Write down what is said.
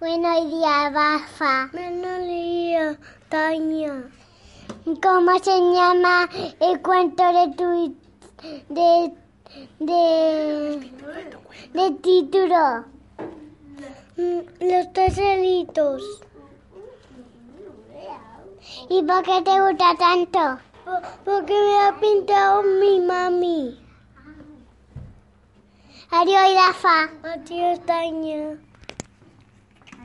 Buenos días, Bafa. Buenos días, Tania. ¿Cómo se llama el cuento de tu de de de título? Mm, Los tres celitos. ¿Y por qué te gusta tanto? Po- Porque me ha pintado mi mami. Adiós, Rafa. Adiós, Tania.